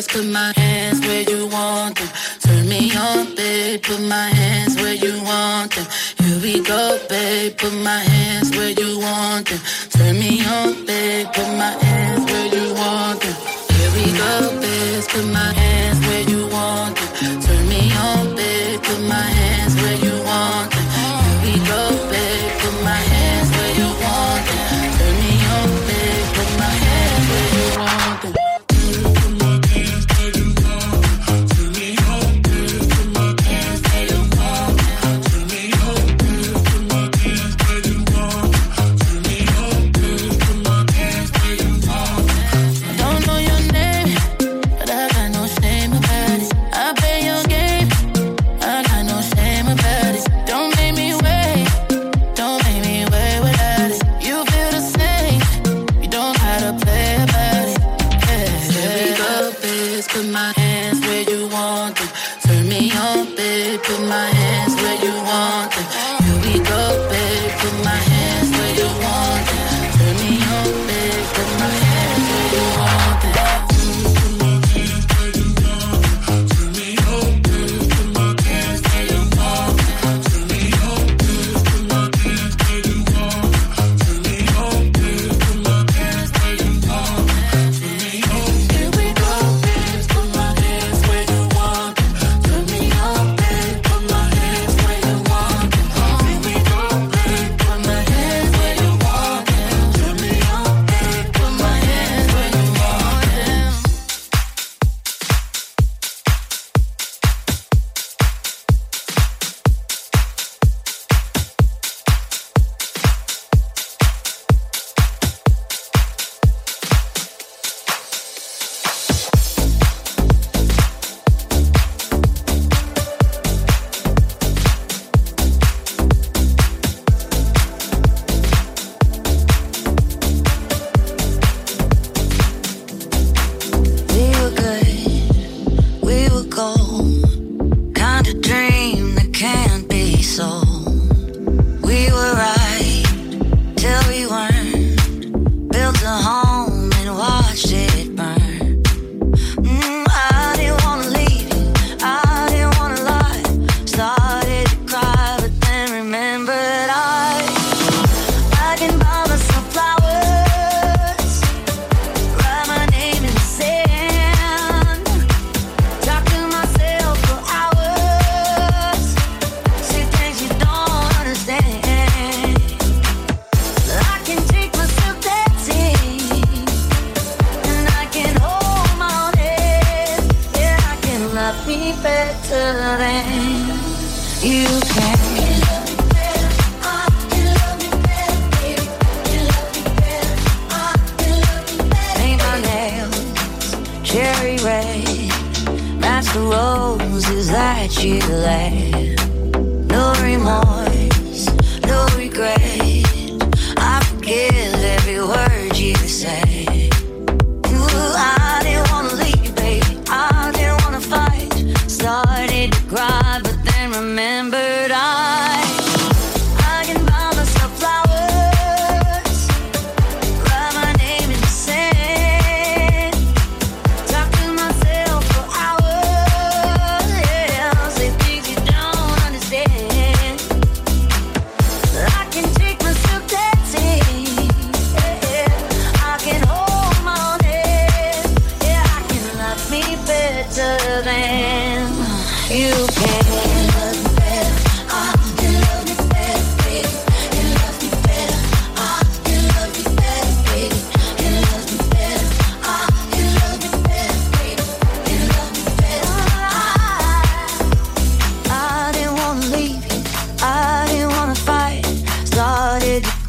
Babe. Put my hands where you want them. Turn me on, babe. Put my hands where you want them. Here we go, babe. Put my hands where you want them. Turn me on, babe. Put my hands where you want them. Here we go, babe. Put my hands where you want them. Turn me on, babe. Put my hands where you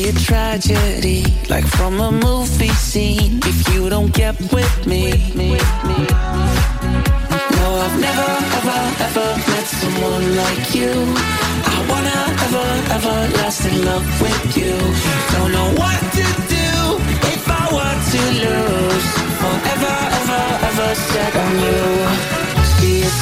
Be a tragedy, like from a movie scene, if you don't get with me. No, I've never, ever, ever met someone like you. I wanna ever, ever last in love with you. Don't know what to do if I were to lose. Forever, ever, ever set on you. See it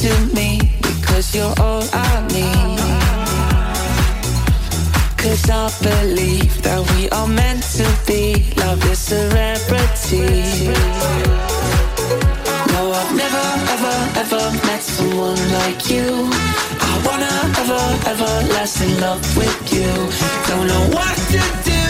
to me because you're all I need. Cause I believe that we are meant to be. Love is a rarity. No, I've never, ever, ever met someone like you. I wanna ever, ever last in love with you. Don't know what to do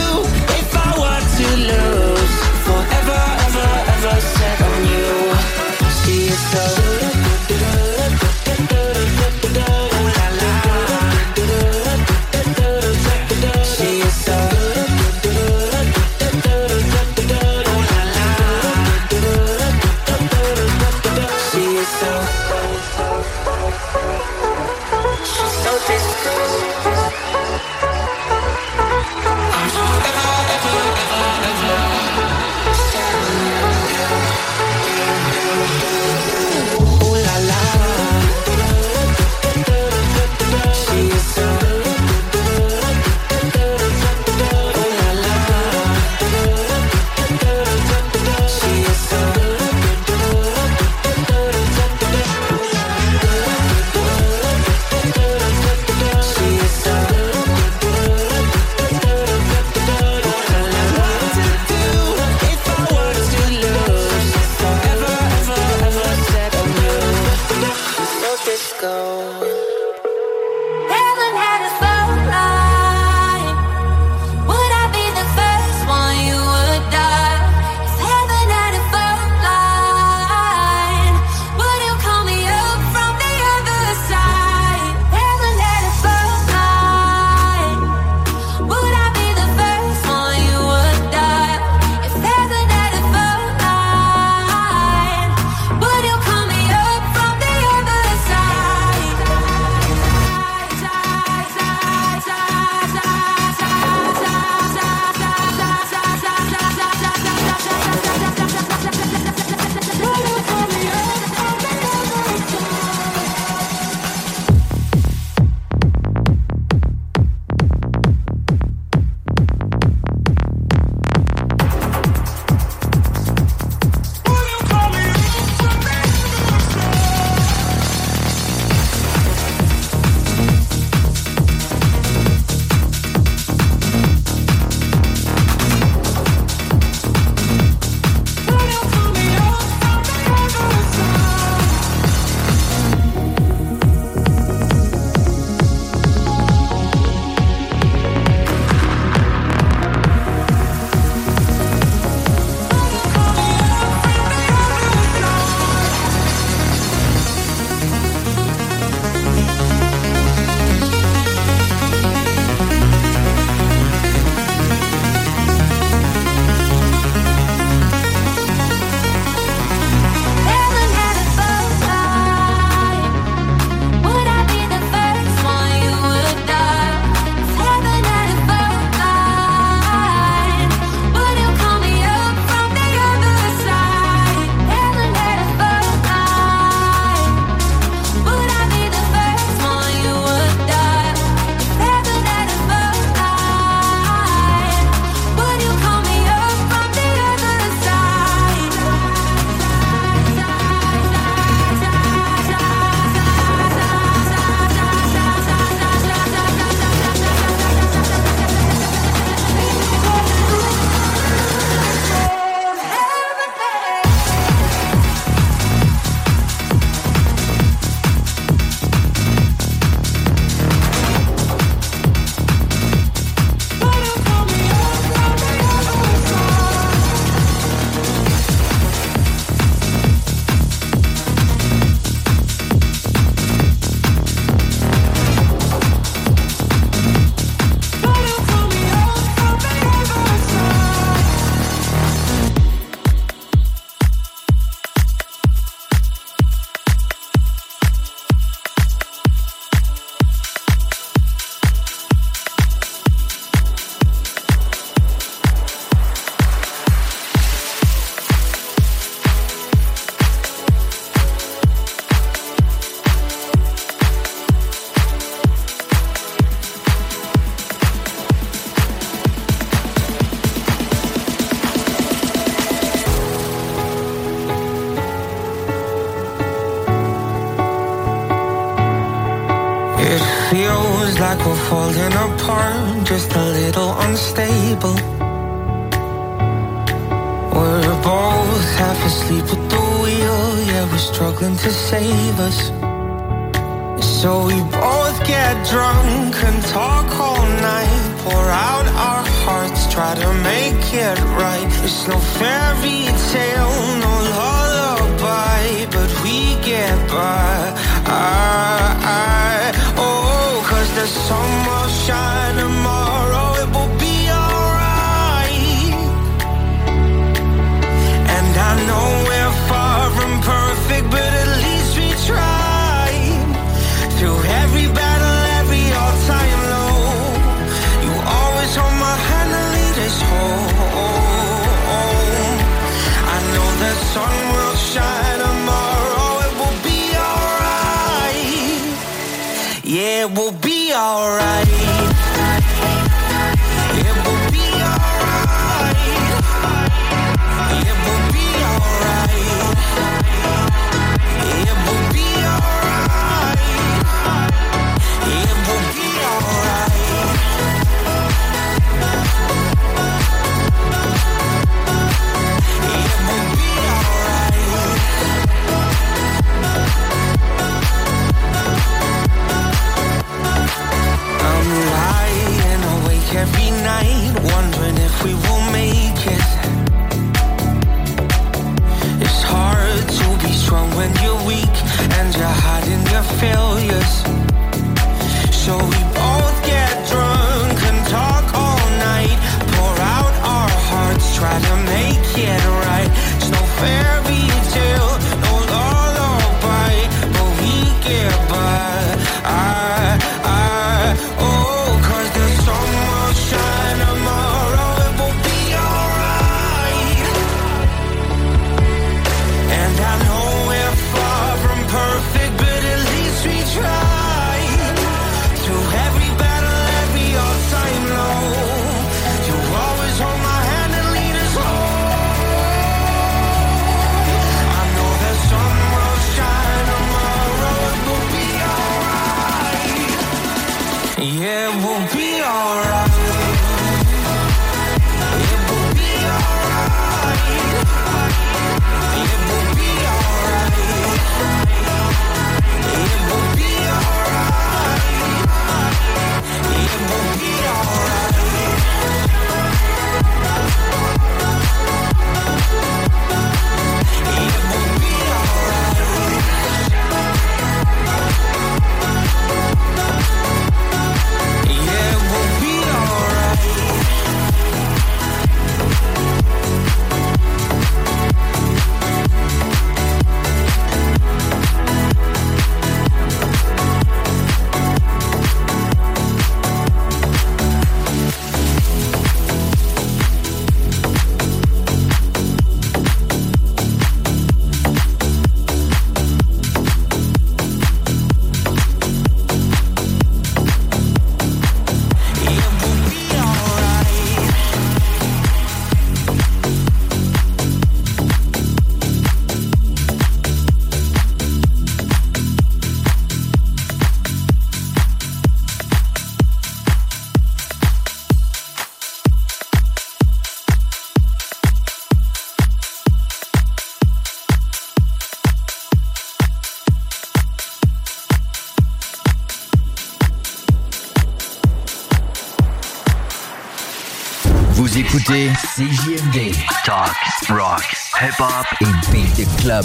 écoutez CJMD. Talk, rock, hip-hop et beat the club.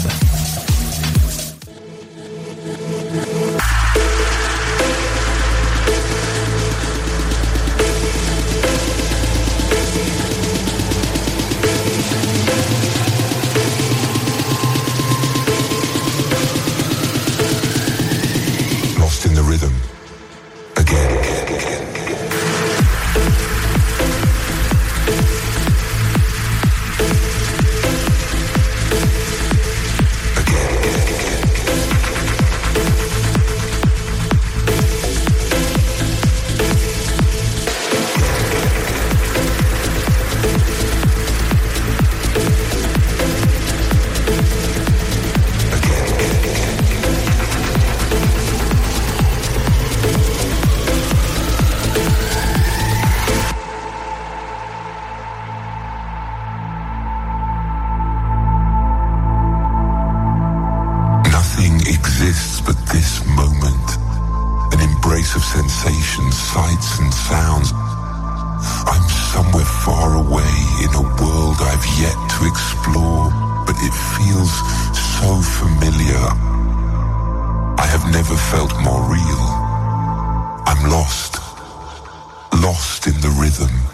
never felt more real. I'm lost, lost in the rhythm.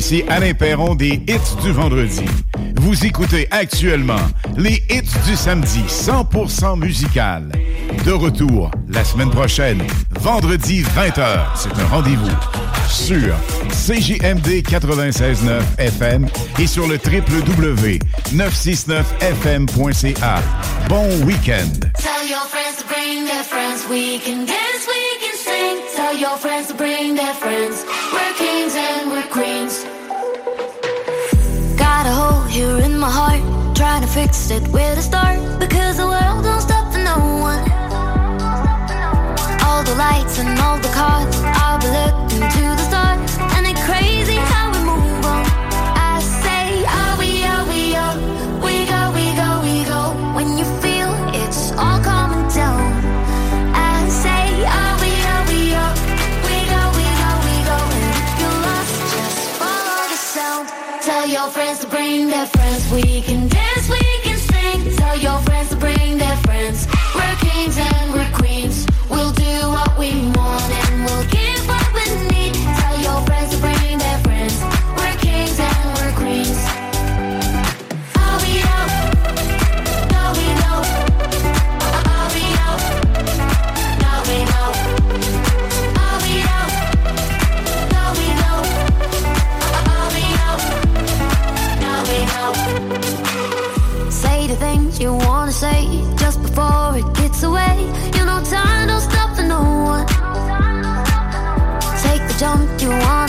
Ici Alain Perron des hits du vendredi. Vous écoutez actuellement les hits du samedi 100% musical. De retour la semaine prochaine, vendredi 20h. C'est un rendez-vous sur CJMD 96.9 FM et sur le www.969fm.ca. Bon week-end. Tell your friends to bring their friends. We're kings and we're queens. Got a hole here in my heart. Trying to fix it where to start. Because the world don't stop for no one. All the lights and all the cars. I'll be looking to the stars. Bring their friends. We can you wanna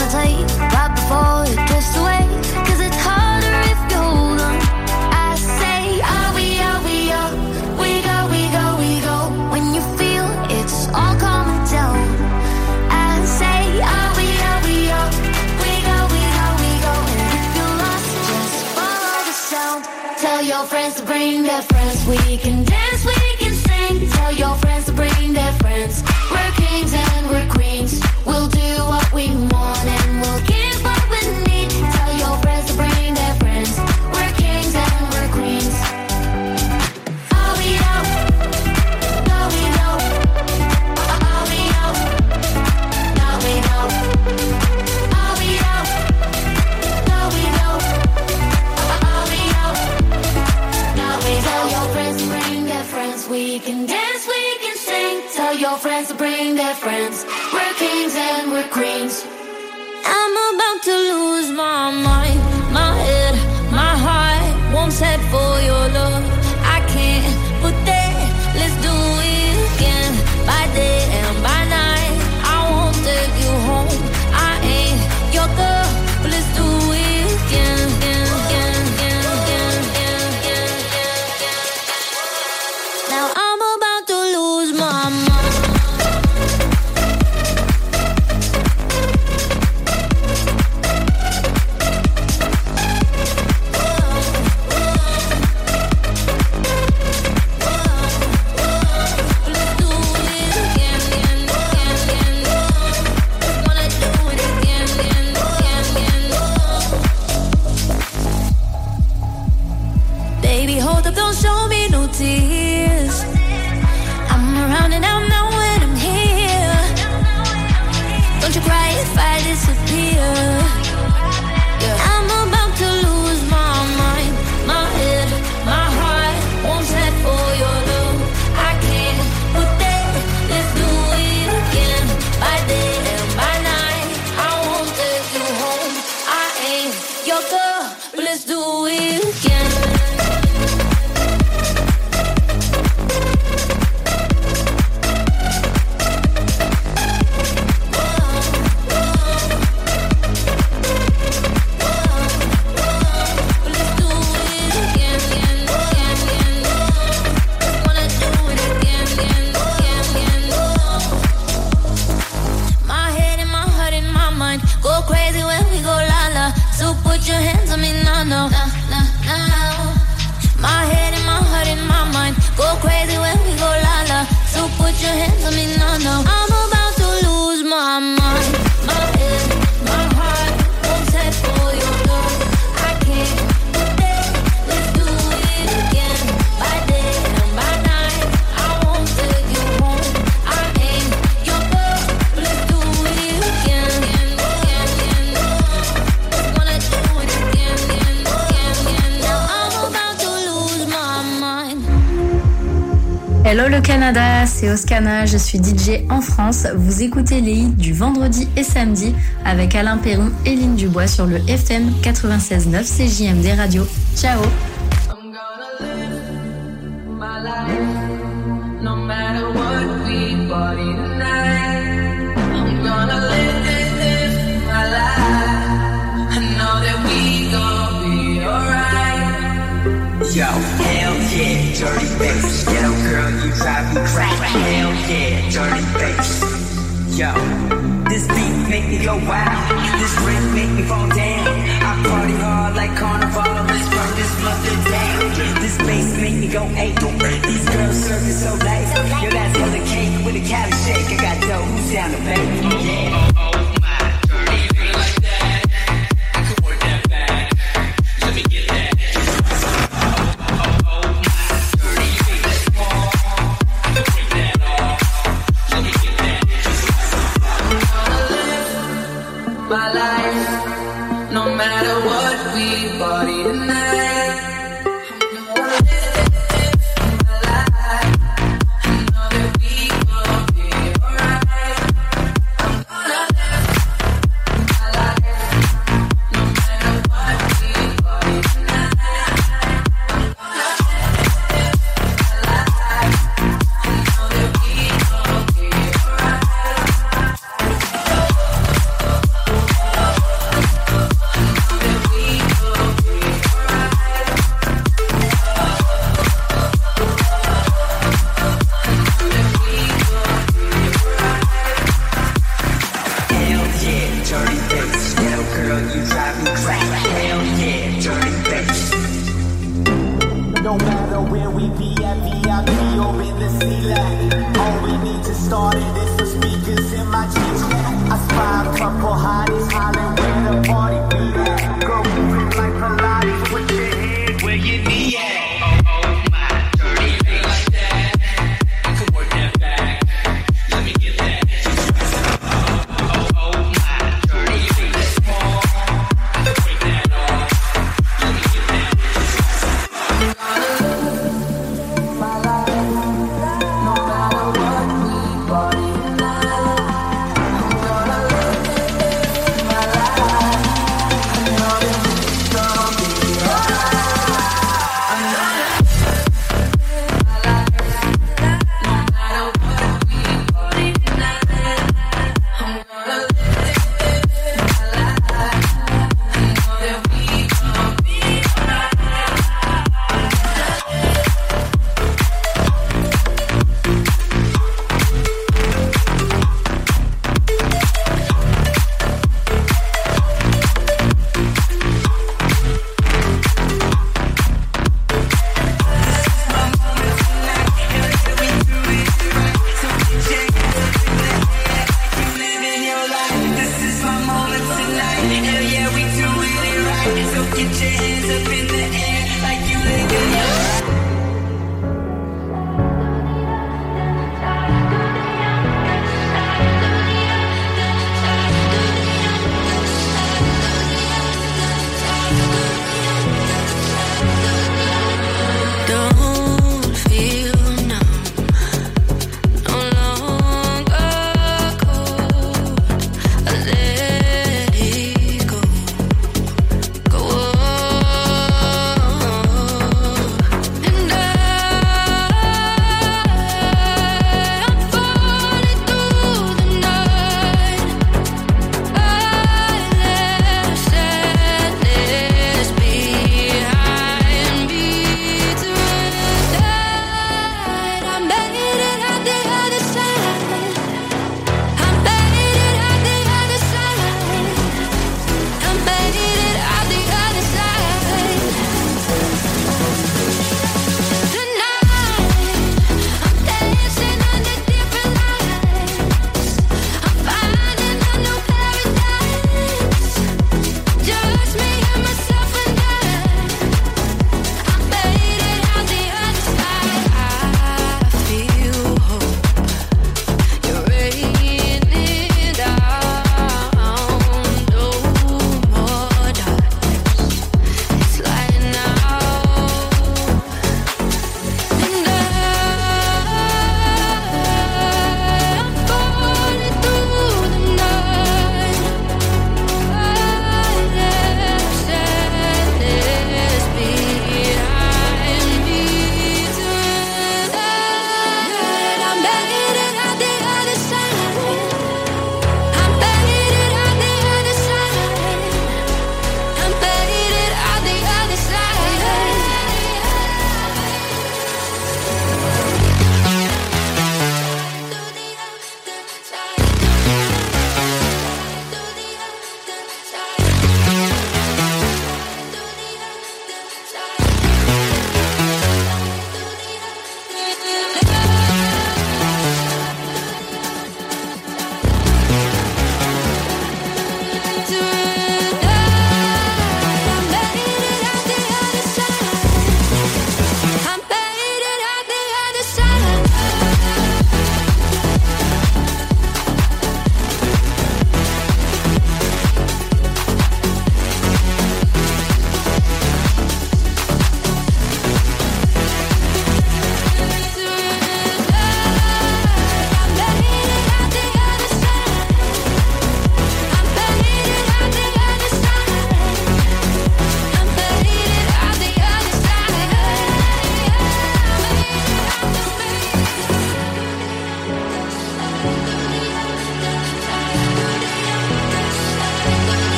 sing. Tell your friends to bring queens. I'm about to lose we're c'est Oscana, je suis DJ en France. Vous écoutez les hits du vendredi et samedi avec Alain Perron et Lynn Dubois sur le FM 96.9 CJMD Radio. Ciao down the bank.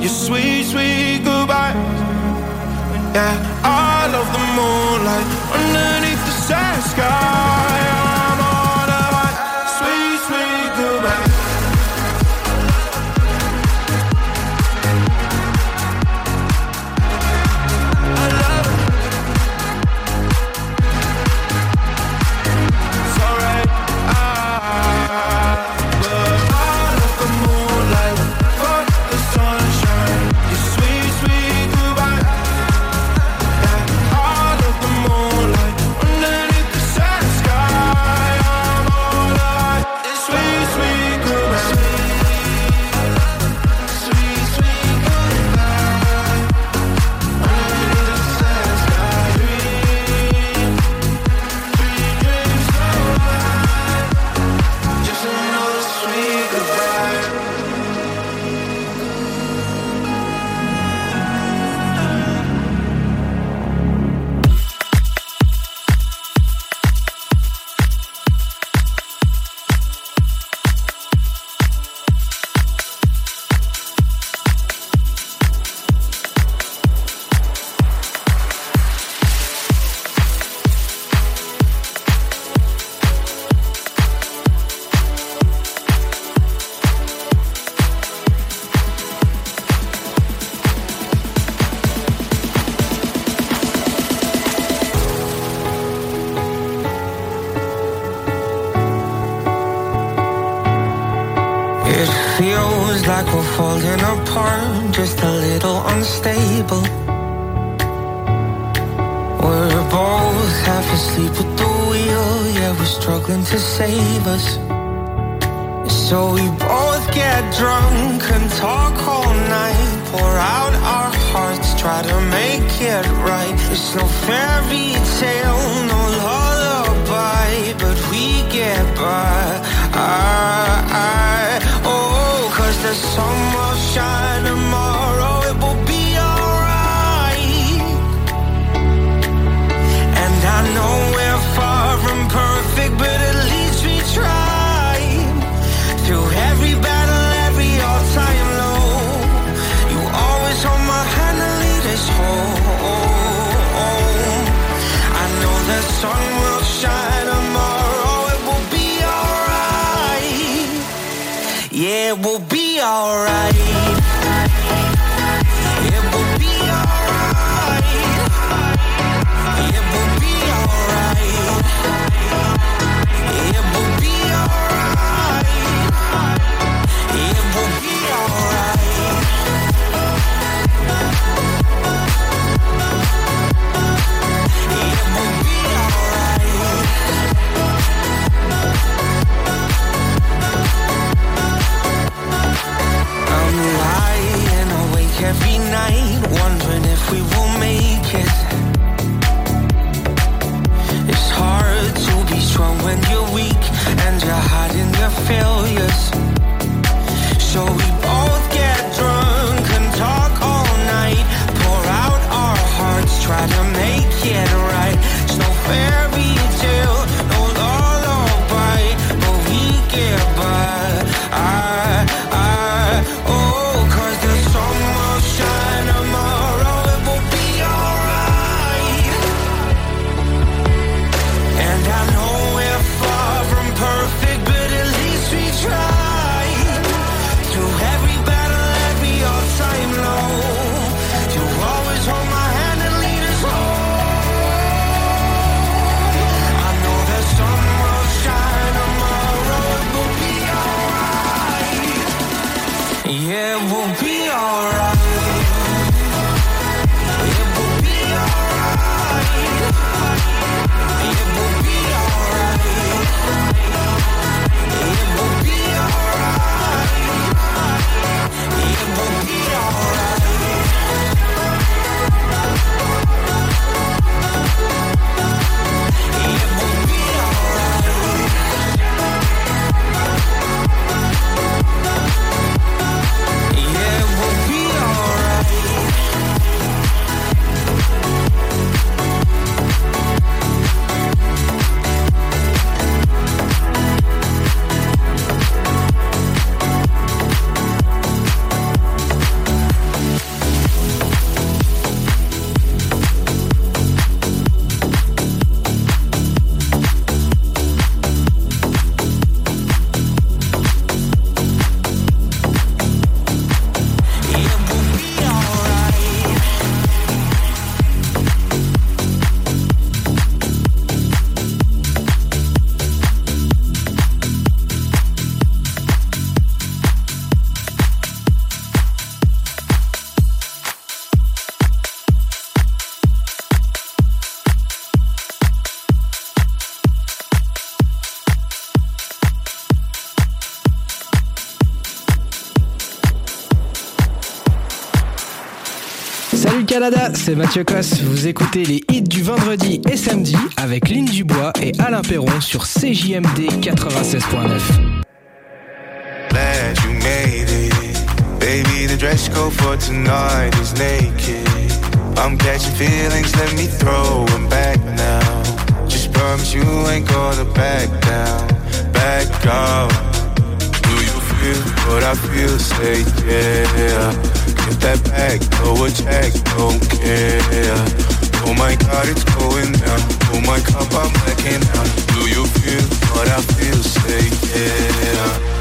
your sweet, sweet goodbyes. Yeah, I love the moonlight underneath the sad sky. failures Canada, c'est Mathieu Cosse. Vous écoutez les hits du vendredi et samedi avec Lynn Dubois et Alain Perron sur CJMD 96.9. Glad you made it. Baby, the dress code for tonight is naked. I'm catching feelings, let me throw them back now. Just promise you ain't gonna back down, back out. Do you feel what I feel? Say yeah. Get that bag, blow a jack, don't care. Oh my God, it's going down. Oh my cup, I'm blacking out. Do you feel what I feel? Say yeah.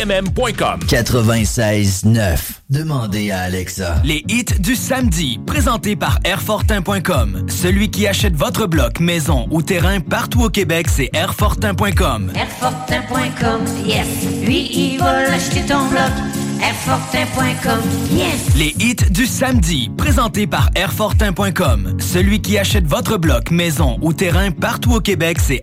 armoirepmm.com. 96.9. Demandez à Alexa. Les hits du samedi, présentés par Airfortin.com. Celui qui achète votre bloc, maison ou terrain partout au Québec, c'est Airfortin.com. Airfortin.com, yes. Lui, il va l'acheter ton bloc. Airfortin.com, yes. Les hits du samedi, présentés par Airfortin.com. Celui qui achète votre bloc, maison ou terrain partout au Québec, c'est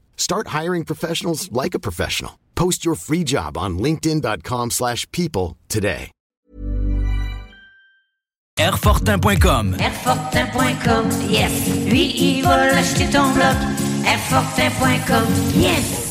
Start hiring professionals like a professional. Post your free job on linkedin.com/people slash people today. Airfortin.com. Airfortin.com, yes. Lui, il va l'acheter ton bloc. Airfortin.com, yes.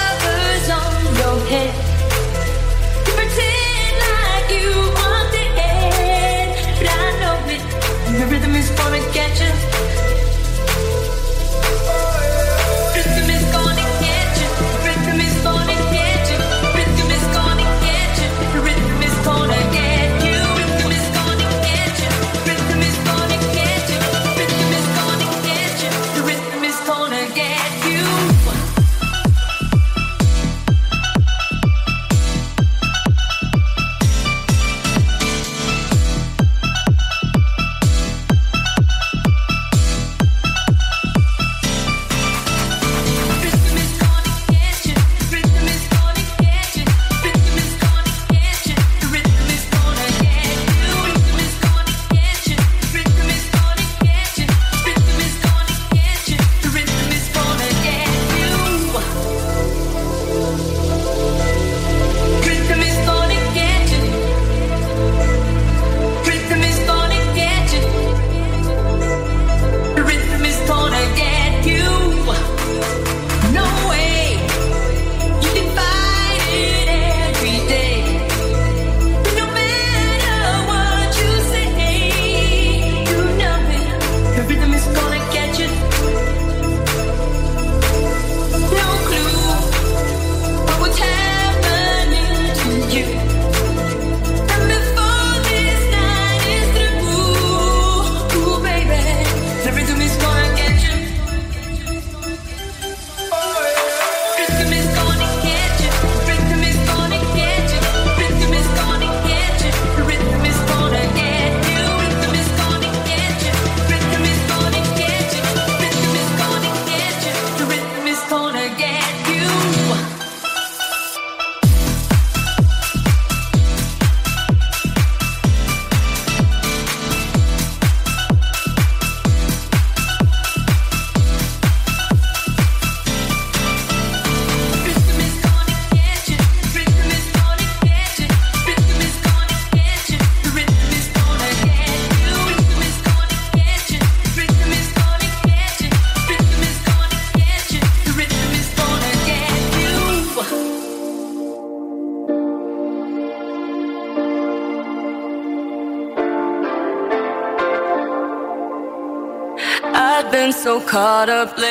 caught up lately,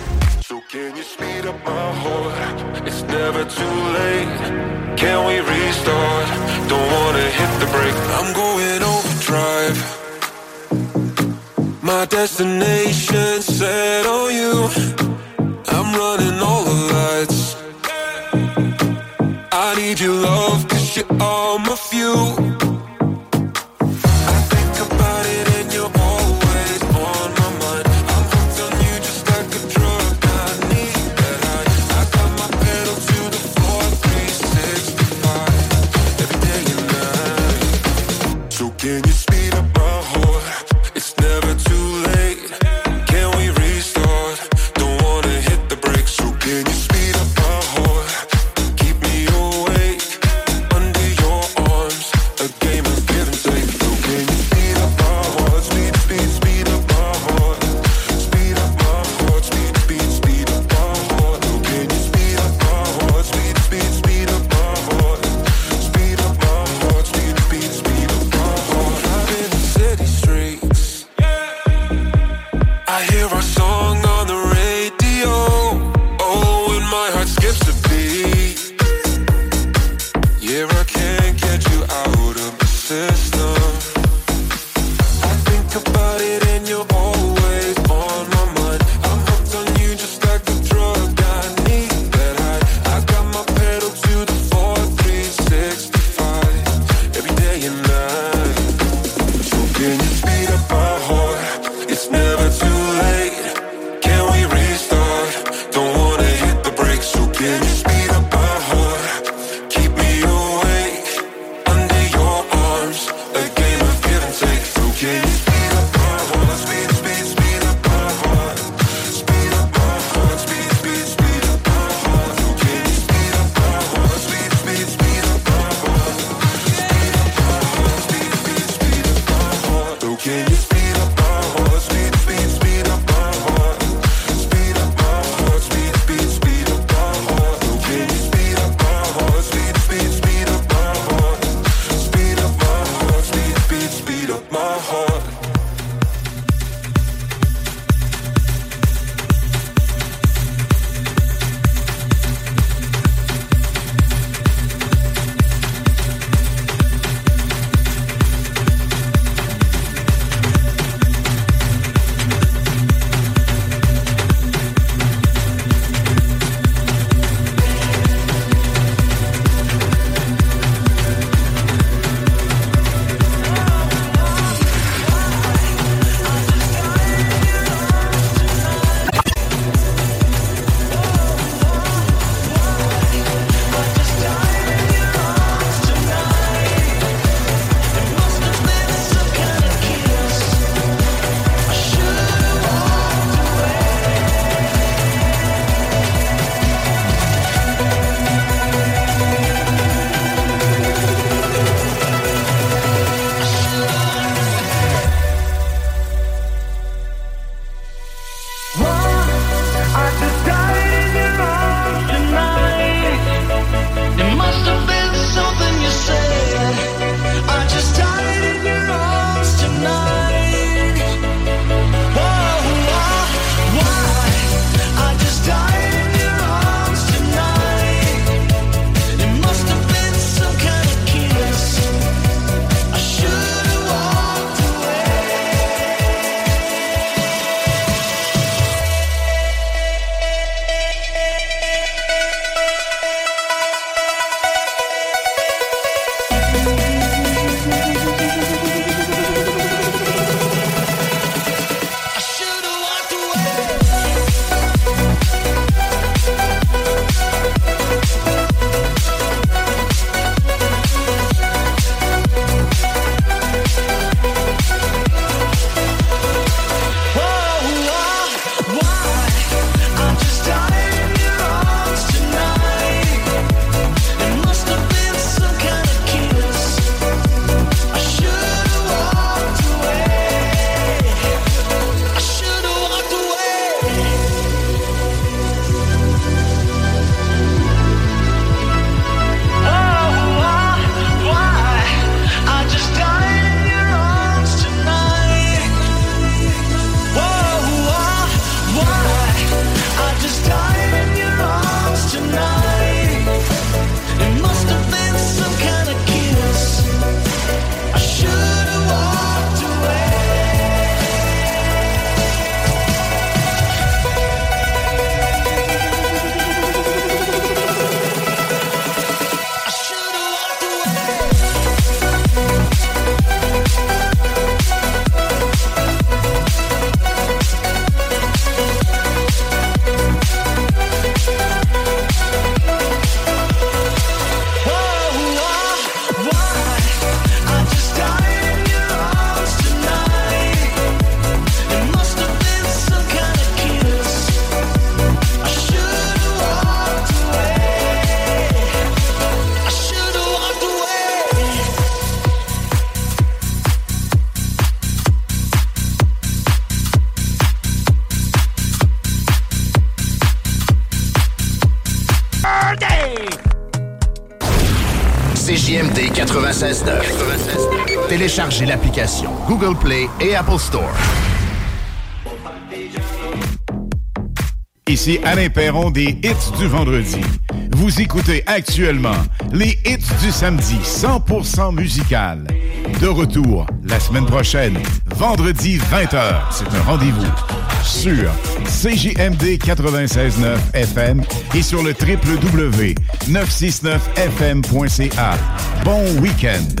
Téléchargez l'application Google Play et Apple Store. Ici Alain Perron des hits du vendredi. Vous écoutez actuellement les hits du samedi 100% musical. De retour la semaine prochaine, vendredi 20h. C'est un rendez-vous sur CJMD 96.9 FM et sur le www.969fm.ca. Bon week-end!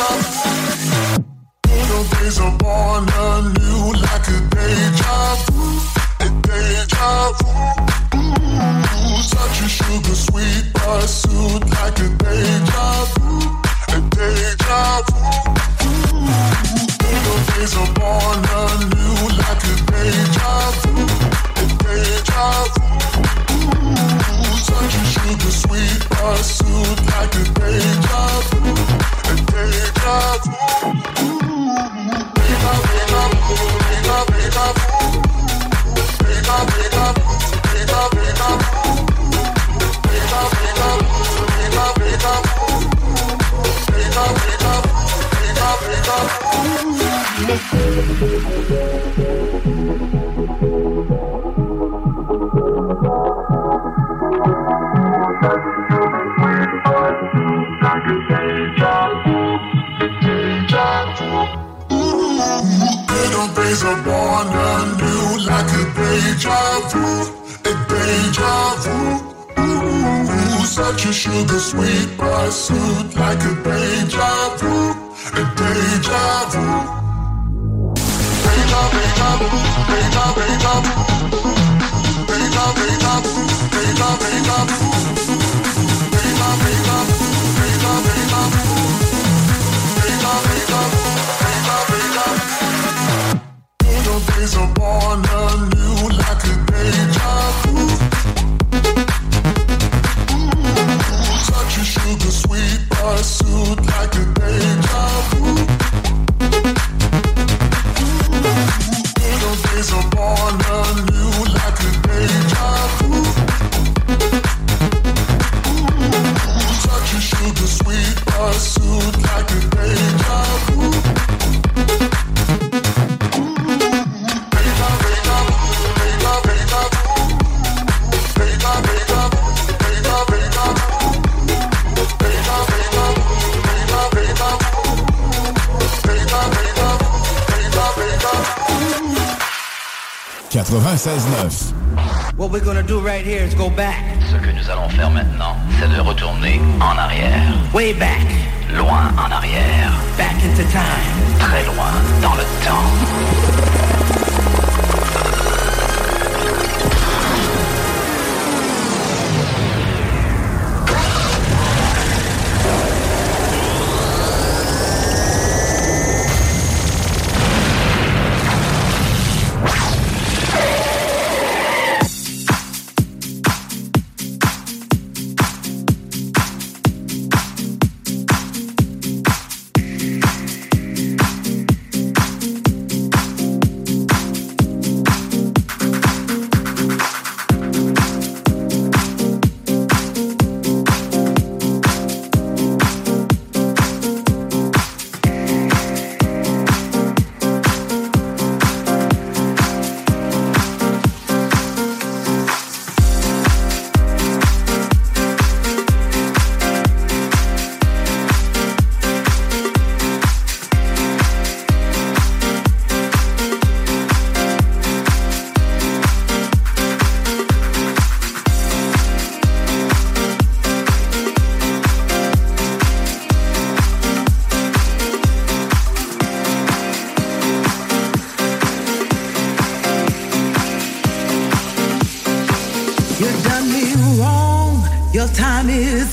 vu. Little days are born anew like a deja vu, a deja vu. Ooh, such a sugar sweet pursuit like a deja vu, deja vu. Little days upon a new, like a deja vu, a deja vu. Such a sugar sweet pursuit, like a deja vu, a deja vu. Deja, deja vu, deja, deja vu, deja, deja vu, deja. up, pull. A sugar sweet pursuit like a deja vu, a deja vu. Deja, deja vu, deja, deja vu. Deja, deja vu, deja, deja vu. Deja, deja deja, deja. Deja, deja deja, deja days are born anew like a deja vu. A sugar sweet pursuit like a deja vu. What we're gonna do right here is go back. Ce que nous allons faire maintenant, c'est de retourner en arrière. Way back. Loin en arrière. Back into time. Très loin dans le temps.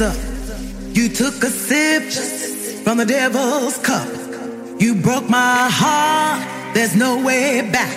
up. You took a sip from the devil's cup. You broke my heart. There's no way back.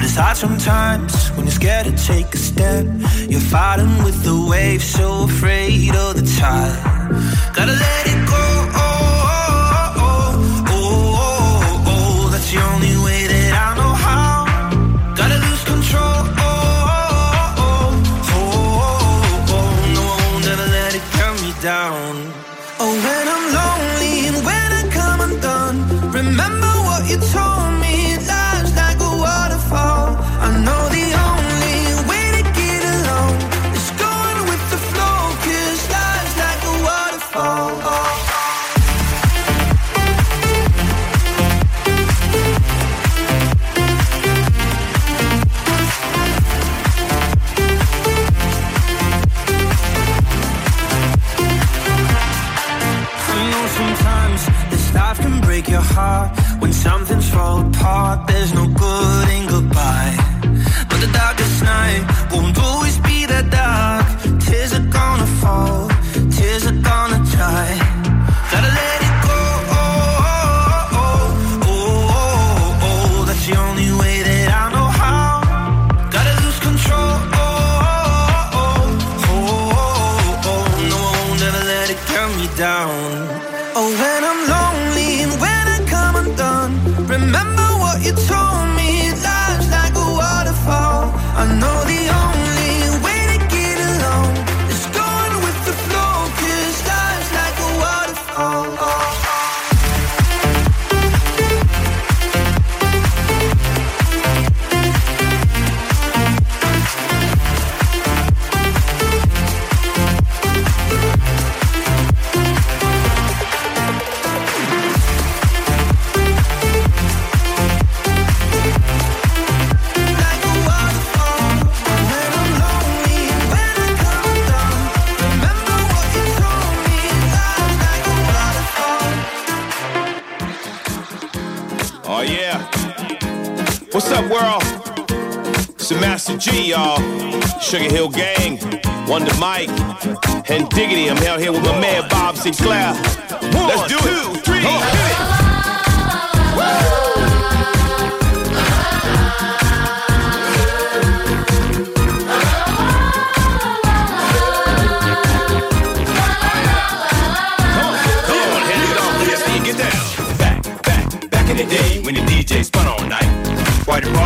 But it's hard sometimes when you're scared to take a step. You're fighting with the waves, so afraid of the tide. Gotta let it go. no couro, y'all. Sugar Hill Gang, Wonder Mike, and Diggity. I'm out here with my man Bob Sinclar. Let's do it. On, hit it.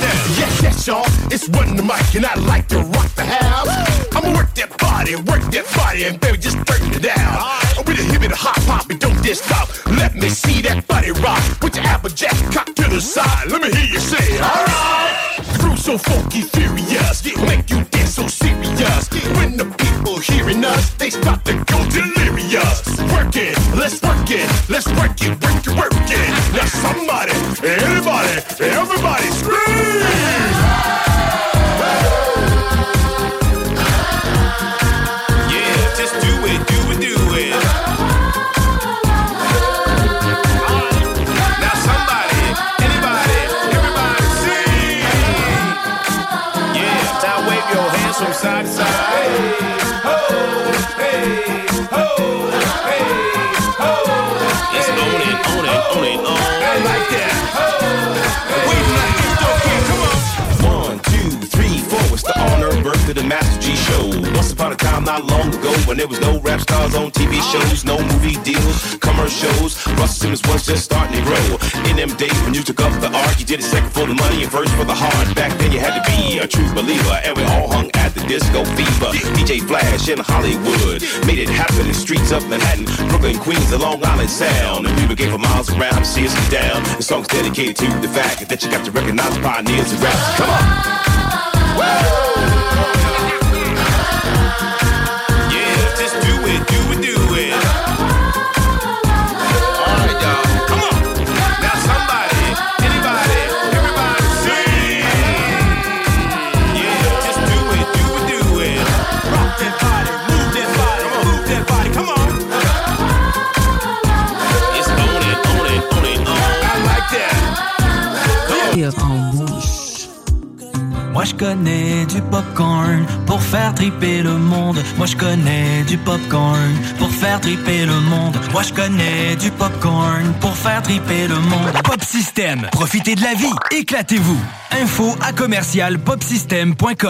Yes yes show it's one the mic and I like to rock the house. I'ma work that body, work that body, and baby, just turn it down. I'm with a hip and a hop hop and don't just stop. Let me see that body rock. Put your applejack cock to the side. Let me hear you say, alright. So funky, furious, make you dance so serious. When the people hearing us, they start to go delirious. Work it, let's work it, let's work it, work it, work it. Now somebody, anybody, everybody scream! Time, not long ago, when there was no rap stars on TV shows, no movie deals, commercials. Russell Simmons was just starting to grow. In them days when you took up the arc, you did it second for the money and first for the heart. Back then, you had to be a true believer, and we all hung at the disco fever. DJ Flash in Hollywood made it happen in the streets of Manhattan, Brooklyn, Queens, and Long Island Sound. And people came for miles around see us down. The song's dedicated to the fact that you got to recognize pioneers and raps. Come on. Yeah, Moi je connais du popcorn pour faire triper le monde. Moi je connais du popcorn pour faire triper le monde. Moi je connais du popcorn pour faire triper le monde. Pop System, profitez de la vie, éclatez-vous. Info à commercial popsystem.com.